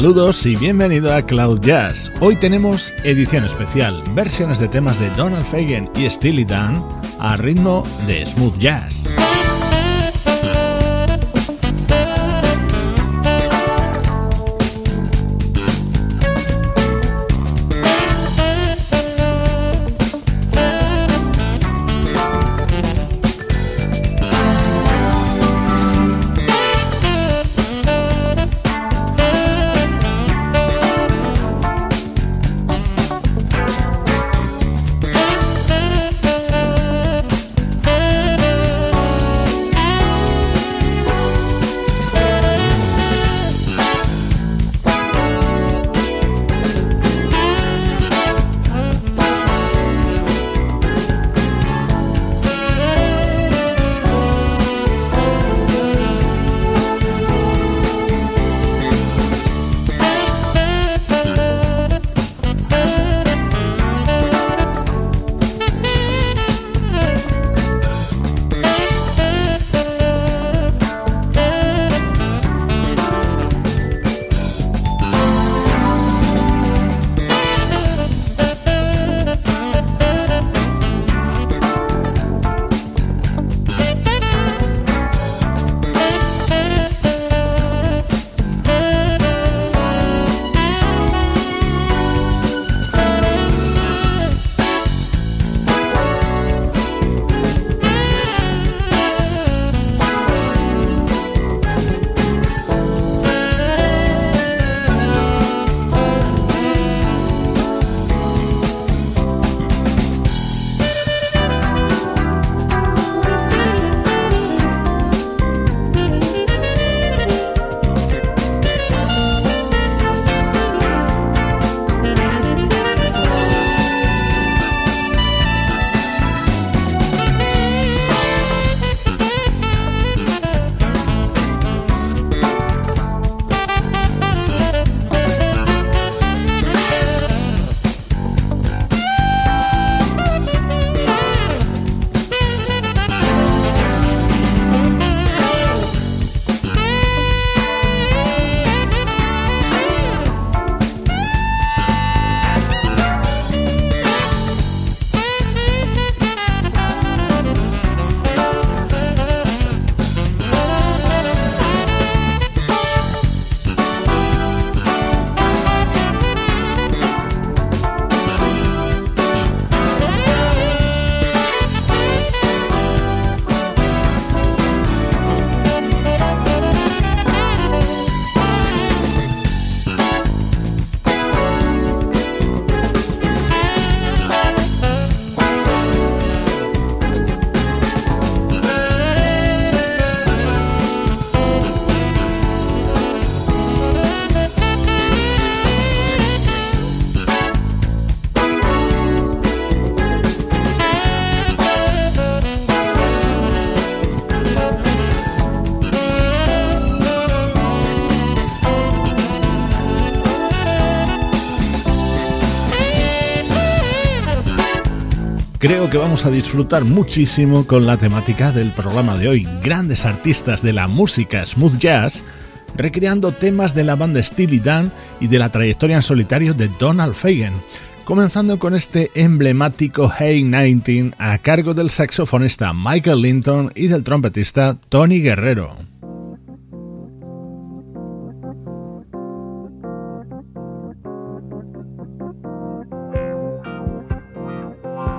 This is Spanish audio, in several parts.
Saludos y bienvenido a Cloud Jazz. Hoy tenemos edición especial, versiones de temas de Donald Fagen y Steely Dan a ritmo de smooth jazz. Creo que vamos a disfrutar muchísimo con la temática del programa de hoy. Grandes artistas de la música smooth jazz recreando temas de la banda Steely Dan y de la trayectoria en solitario de Donald Fagen. Comenzando con este emblemático Hey 19 a cargo del saxofonista Michael Linton y del trompetista Tony Guerrero.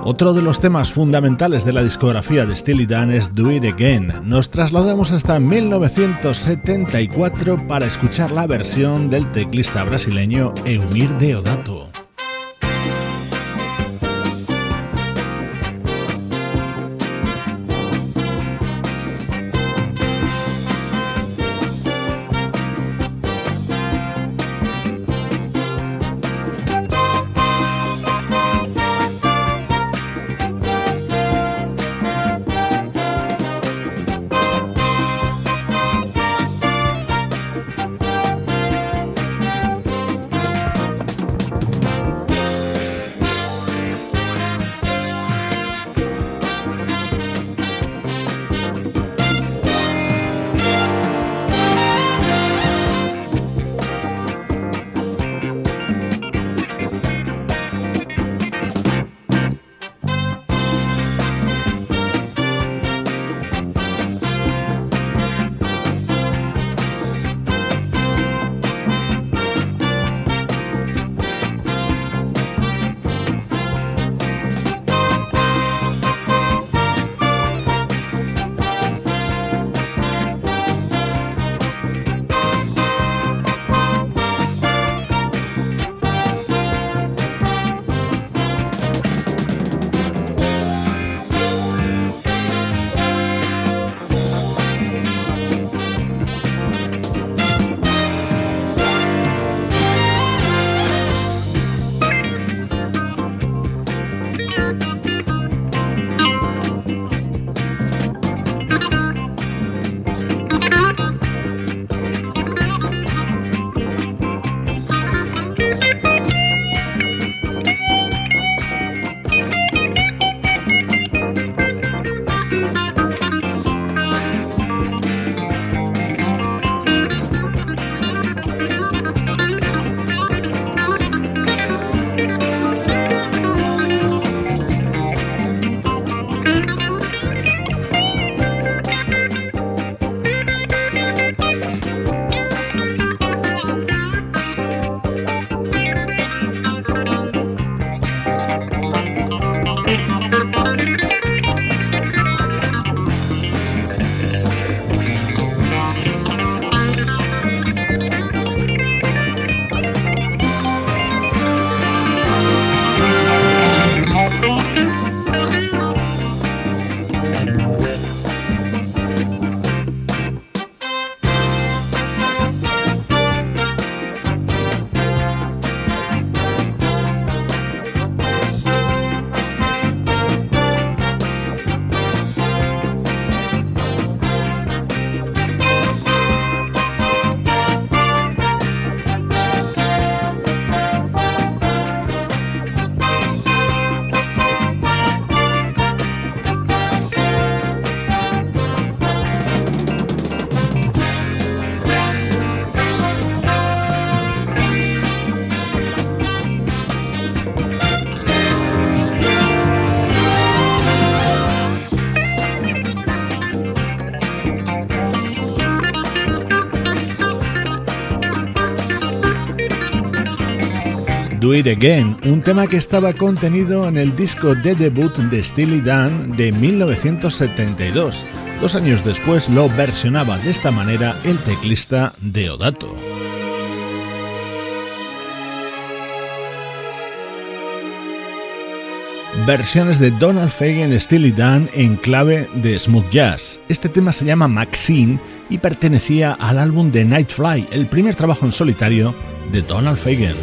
Otro de los temas fundamentales de la discografía de Steely Dan es Do It Again. Nos trasladamos hasta 1974 para escuchar la versión del teclista brasileño Eumir Deodato. Do It Again, un tema que estaba contenido en el disco de debut de Steely Dan de 1972. Dos años después lo versionaba de esta manera el teclista Deodato. versiones de Donald Fagen Steely Dan en clave de smooth jazz. Este tema se llama Maxine y pertenecía al álbum de Nightfly, el primer trabajo en solitario de Donald Fagen.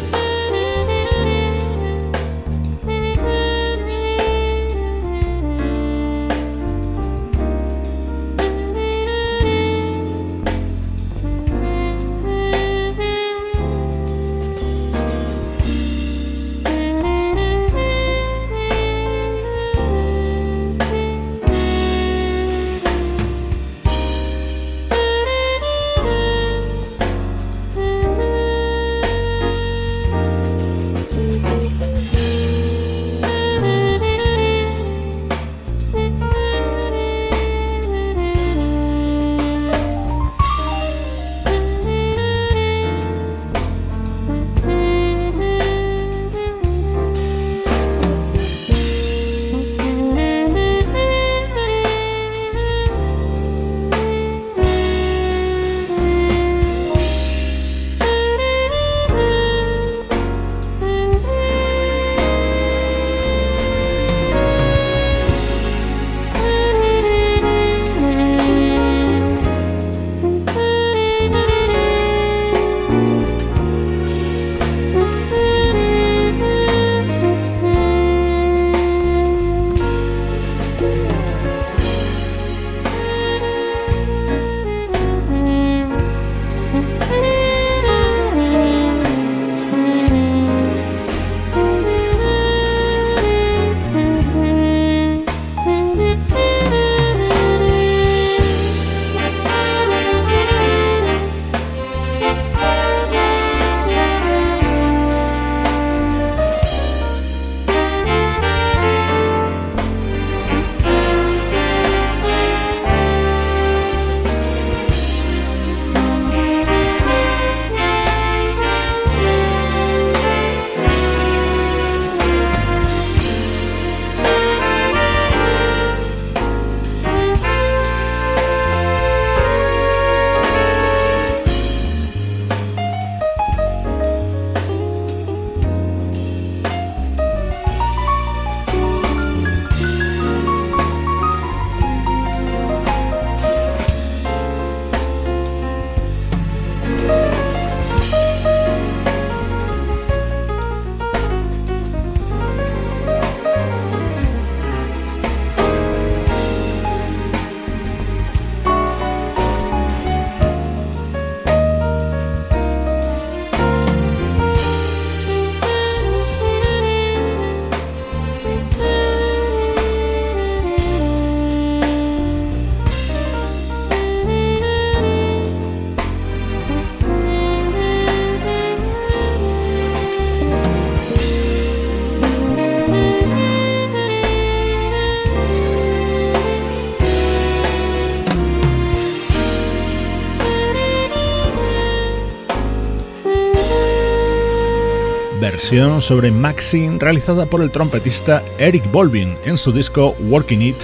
Sobre Maxine realizada por el trompetista Eric Bolvin en su disco Working It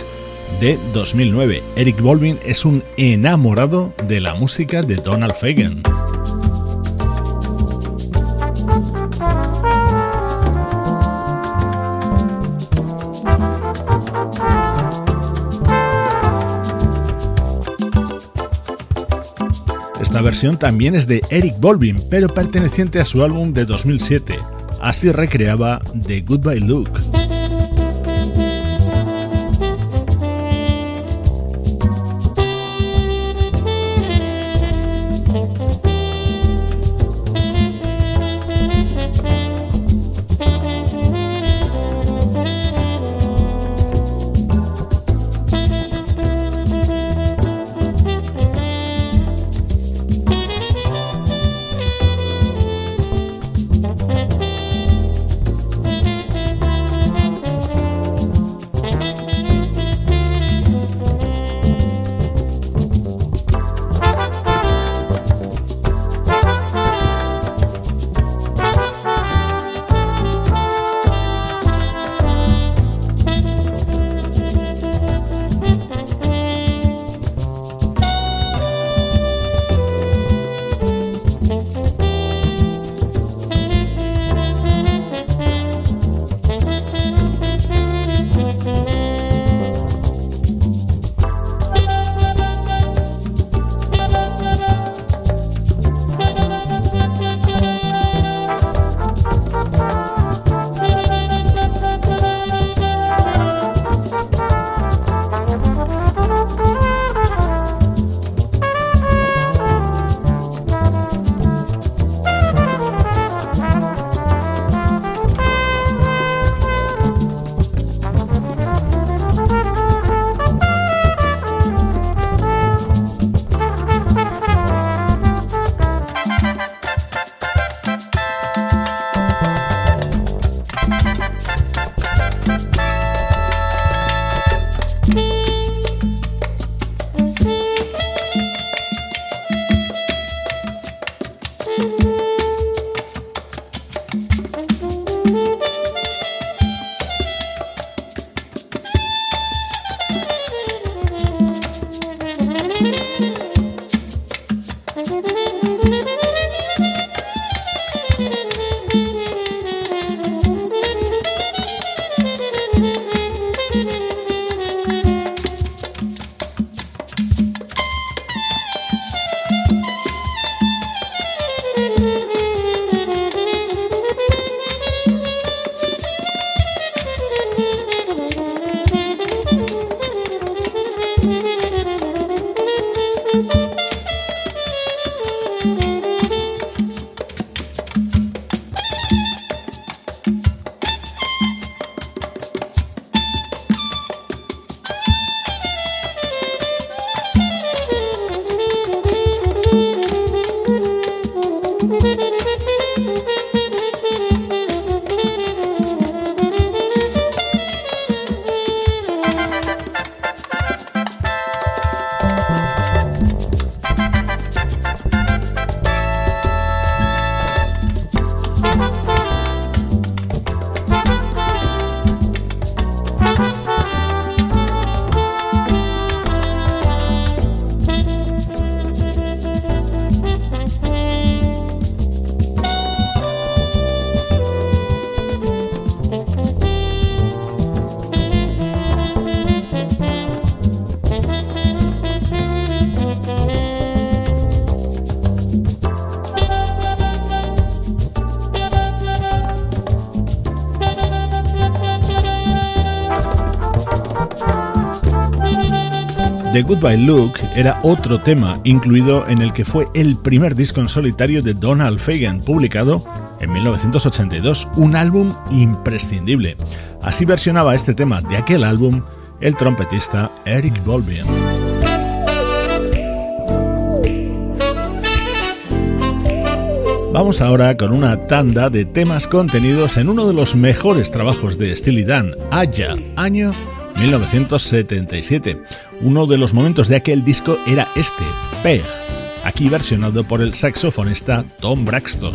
de 2009. Eric Bolvin es un enamorado de la música de Donald Fagen. Esta versión también es de Eric Bolvin, pero perteneciente a su álbum de 2007. Así recreaba The Goodbye Look. The Goodbye Look era otro tema incluido en el que fue el primer disco en solitario de Donald Fagen, publicado en 1982, un álbum imprescindible. Así versionaba este tema de aquel álbum el trompetista Eric Bolvin. Vamos ahora con una tanda de temas contenidos en uno de los mejores trabajos de Steely Dan, Aya, año 1977. Uno de los momentos de aquel disco era este, Peg, aquí versionado por el saxofonista Tom Braxton.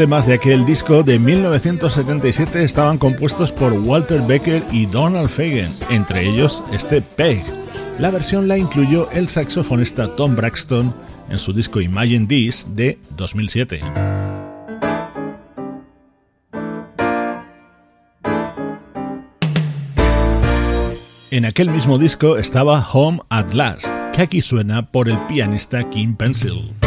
temas de aquel disco de 1977 estaban compuestos por Walter Becker y Donald Fagen, entre ellos este Peg. La versión la incluyó el saxofonista Tom Braxton en su disco Imagine This de 2007. En aquel mismo disco estaba Home at Last, que aquí suena por el pianista Kim Pencil.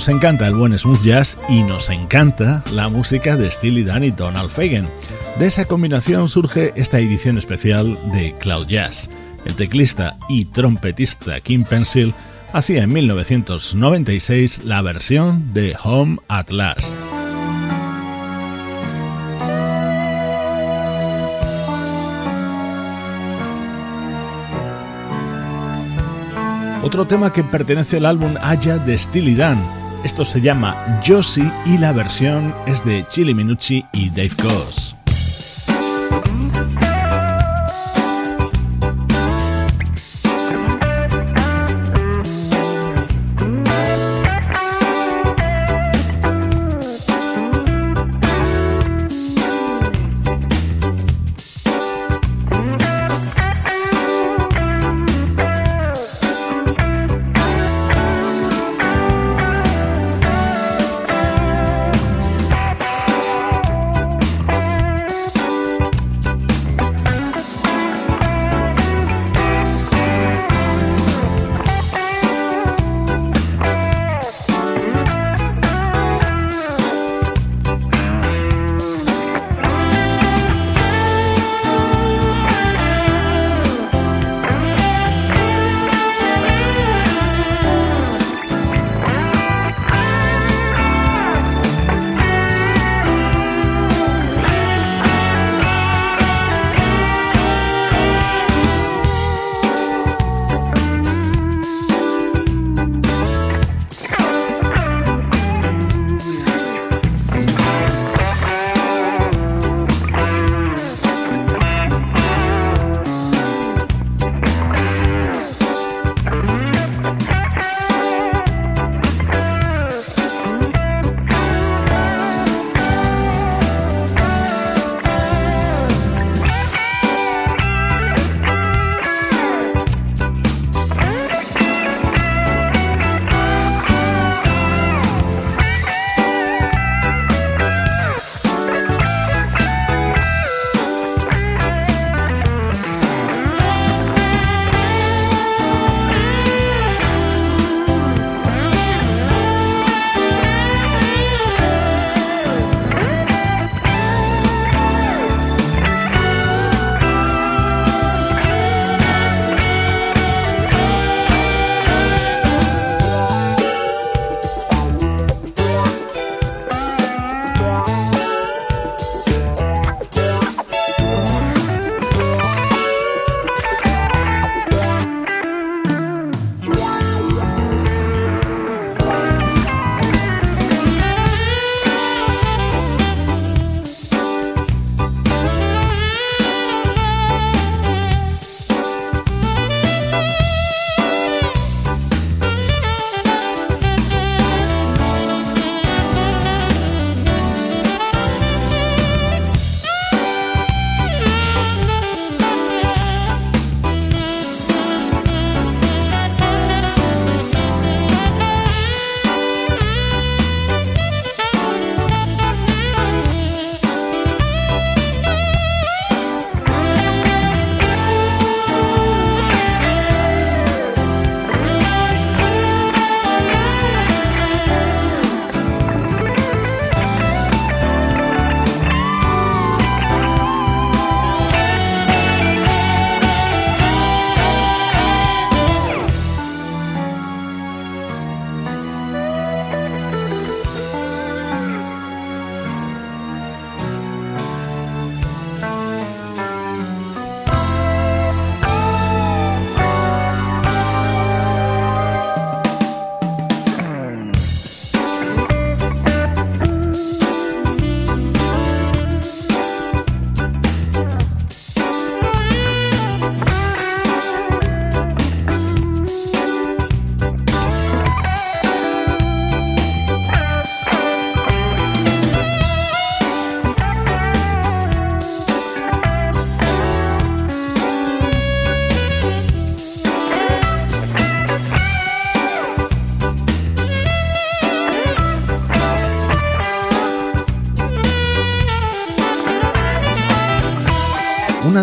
Nos encanta el buen smooth jazz y nos encanta la música de Steely Dan y Donald Fagen. De esa combinación surge esta edición especial de Cloud Jazz. El teclista y trompetista Kim Pencil hacía en 1996 la versión de Home at Last. Otro tema que pertenece al álbum Aya de Steely Dan. Esto se llama Josie y la versión es de Chili Minucci y Dave Goss.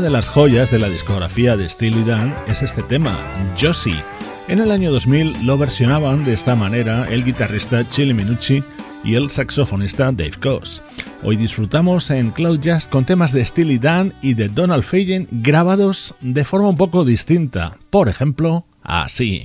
De las joyas de la discografía de Steely Dan es este tema, Josie. En el año 2000 lo versionaban de esta manera el guitarrista Chili Minucci y el saxofonista Dave Koz. Hoy disfrutamos en Cloud Jazz con temas de Steely Dan y de Donald Fagen grabados de forma un poco distinta, por ejemplo, así.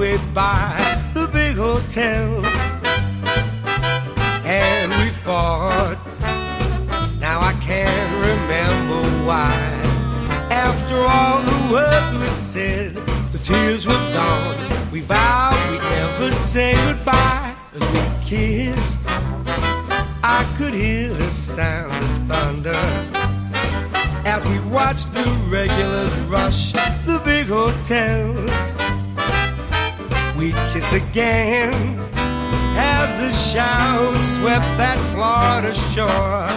Causeway by the big hotels, and we fought. Now I can't remember why. After all the words we said, the tears were gone. We vowed we'd never say goodbye as we kissed. I could hear the sound of thunder as we watched the showers that Florida shore.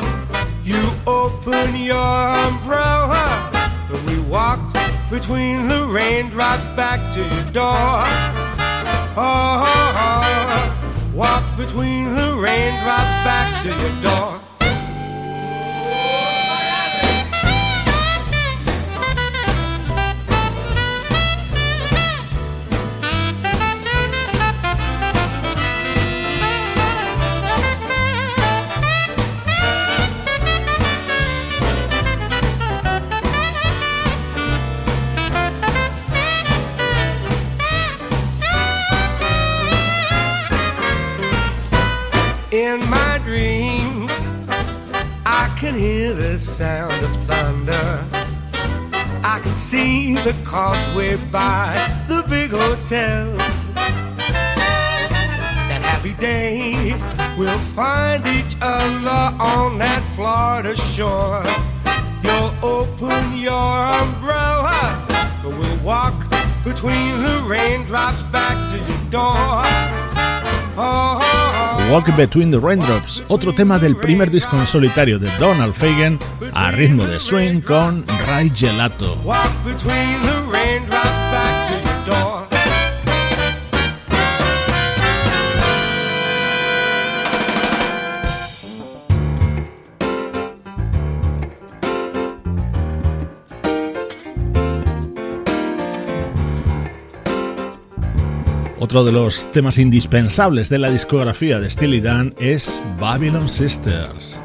You opened your umbrella, and we walked between the raindrops back to your door. Oh, oh, oh. oh. walked between the raindrops back to your door. The sound of thunder. I can see the causeway by the big hotels. That happy day, we'll find each other on that Florida shore. You'll open your umbrella, but we'll walk between the raindrops back to your door. Oh, Walk Between the Raindrops, otro tema del primer disco en solitario de Donald Fagen a ritmo de swing con Ray Gelato. Otro de los temas indispensables de la discografía de Steely Dan es Babylon Sisters.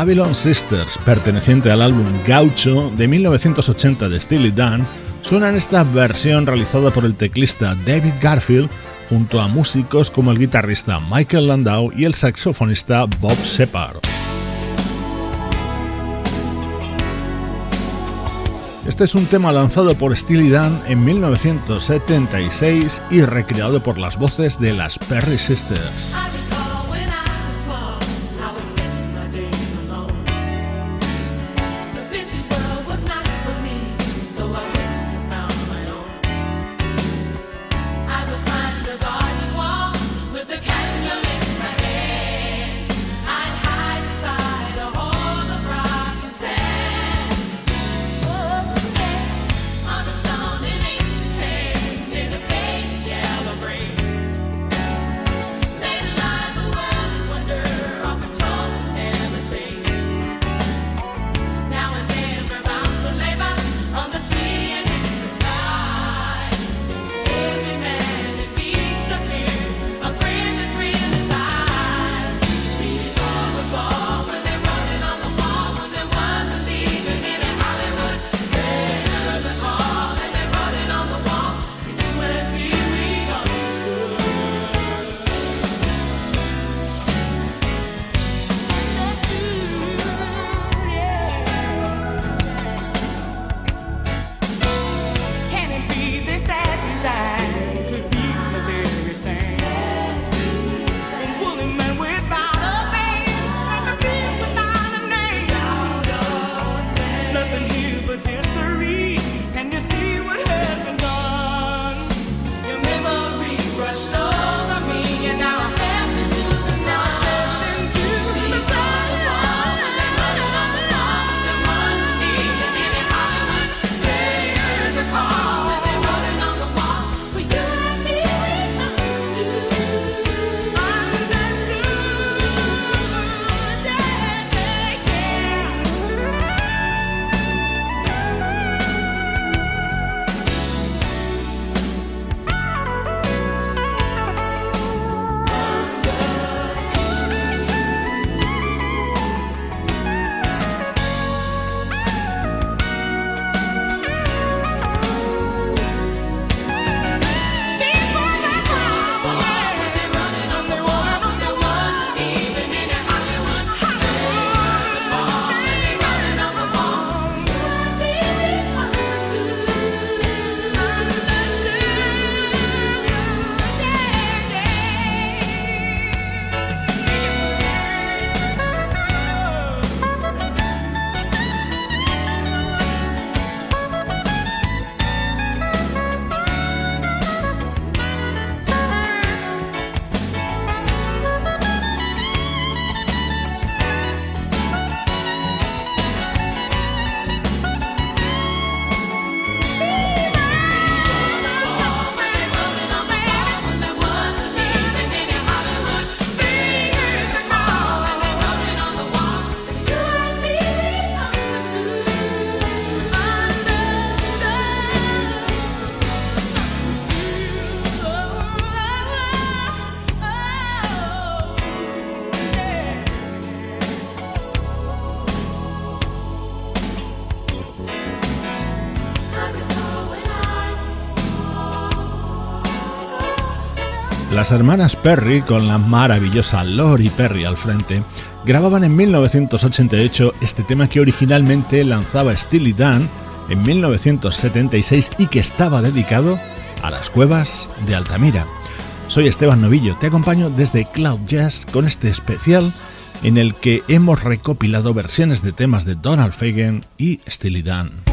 Babylon Sisters, perteneciente al álbum Gaucho de 1980 de Steely Dan, suena en esta versión realizada por el teclista David Garfield junto a músicos como el guitarrista Michael Landau y el saxofonista Bob Shepard. Este es un tema lanzado por Steely Dan en 1976 y recreado por las voces de las Perry Sisters. Hermanas Perry, con la maravillosa Lori Perry al frente, grababan en 1988 este tema que originalmente lanzaba Steely Dan en 1976 y que estaba dedicado a las cuevas de Altamira. Soy Esteban Novillo, te acompaño desde Cloud Jazz con este especial en el que hemos recopilado versiones de temas de Donald Fagen y Steely Dan.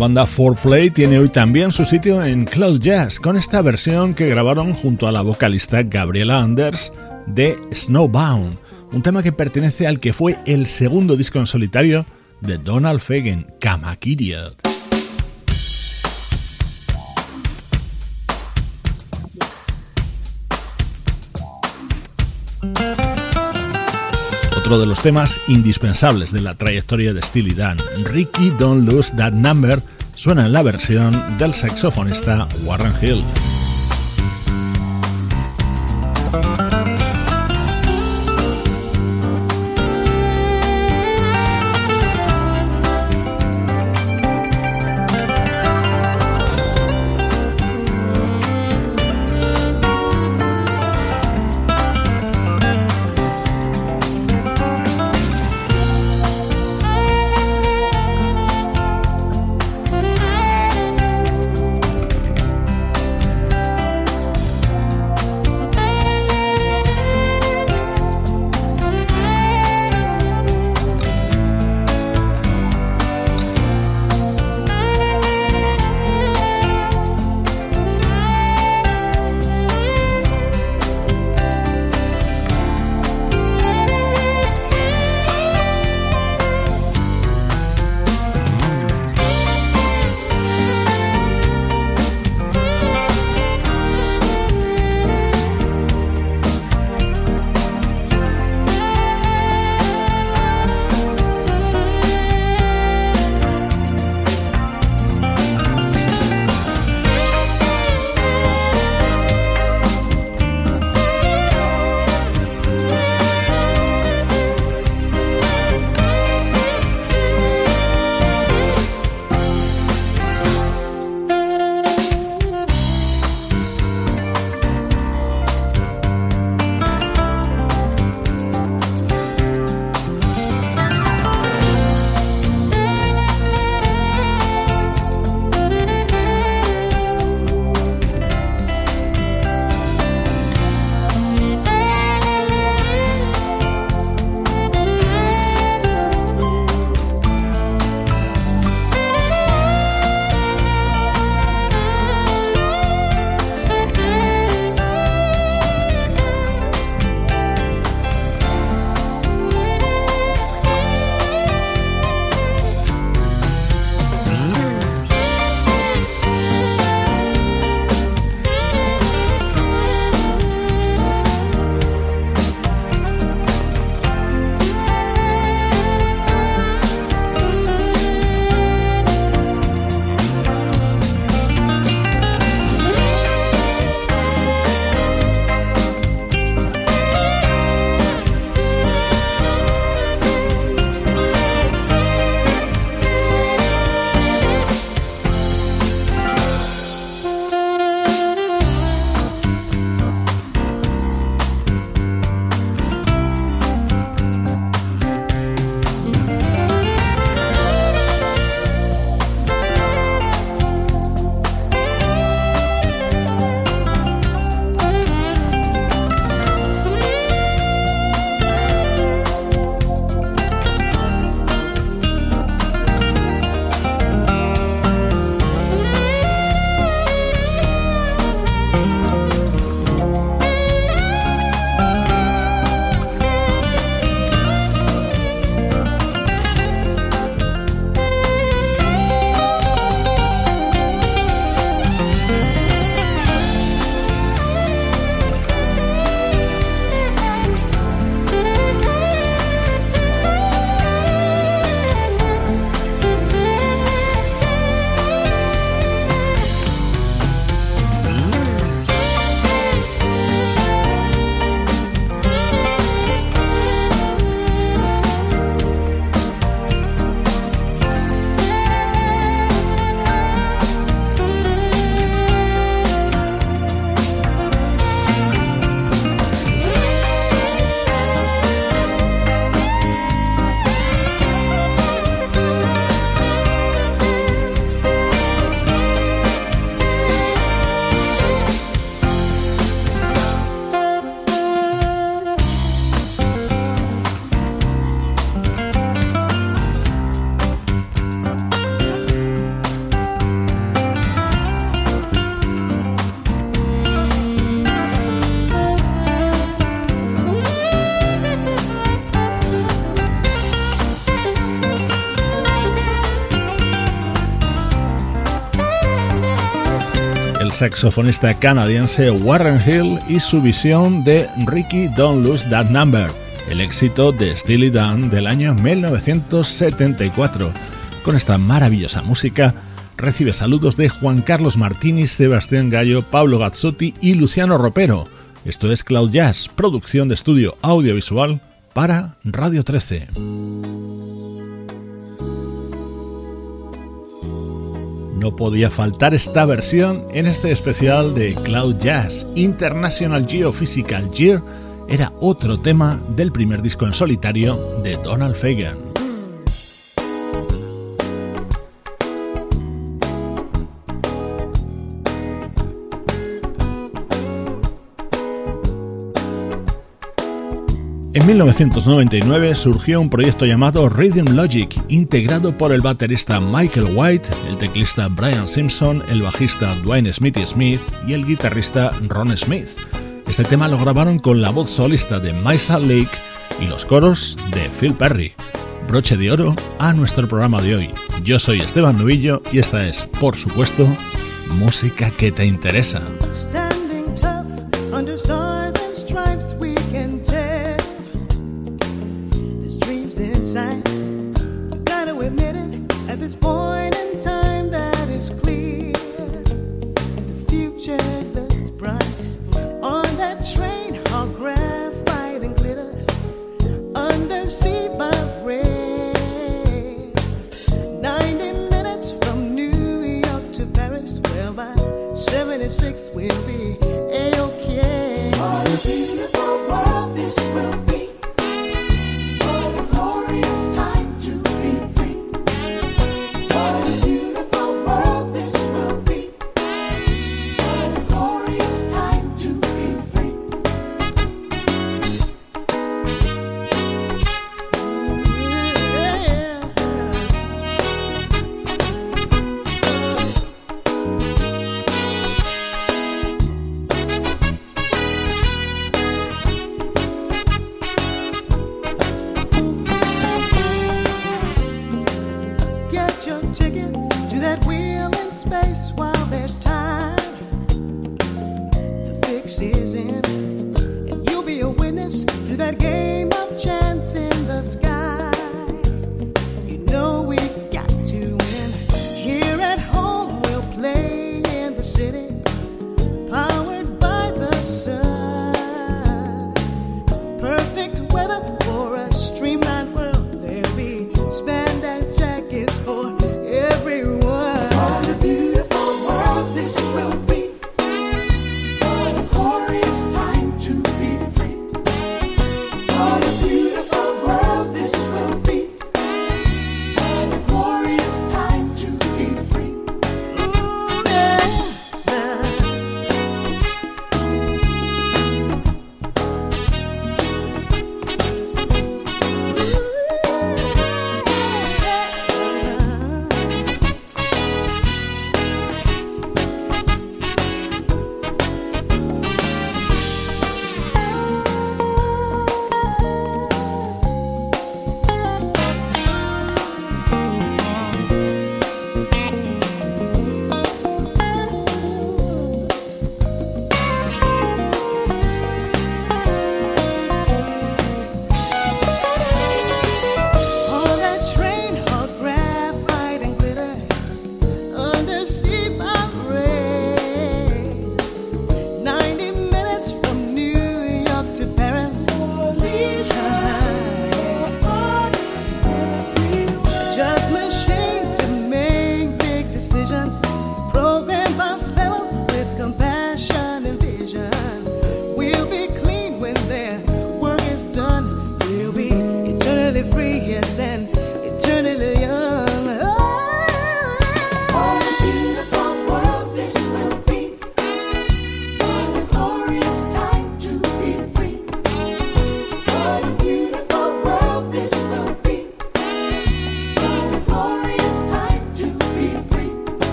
Banda 4Play tiene hoy también su sitio en Cloud Jazz con esta versión que grabaron junto a la vocalista Gabriela Anders de Snowbound, un tema que pertenece al que fue el segundo disco en solitario de Donald Fagen, Kamakiria. Otro de los temas indispensables de la trayectoria de Steely Dan, Ricky Don't Lose That Number, suena en la versión del saxofonista Warren Hill. Saxofonista canadiense Warren Hill y su visión de Ricky Don't Lose That Number, el éxito de Steely Dan del año 1974. Con esta maravillosa música recibe saludos de Juan Carlos Martínez, Sebastián Gallo, Pablo Gazzotti y Luciano Ropero. Esto es Cloud Jazz, producción de estudio audiovisual para Radio 13. No podía faltar esta versión en este especial de Cloud Jazz International Geophysical Year. Era otro tema del primer disco en solitario de Donald Fagan. En 1999 surgió un proyecto llamado Rhythm Logic, integrado por el baterista Michael White, el teclista Brian Simpson, el bajista Dwayne Smithy Smith y el guitarrista Ron Smith. Este tema lo grabaron con la voz solista de Maisa Lake y los coros de Phil Perry. Broche de oro a nuestro programa de hoy. Yo soy Esteban Novillo y esta es, por supuesto, música que te interesa. inside. I've got to admit it, at this point in time, that is clear. The future looks bright. On that train, all graphite and glitter, under sea by rain. 90 minutes from New York to Paris, Well, by 76 we'll be a okay. What a beautiful world this will be.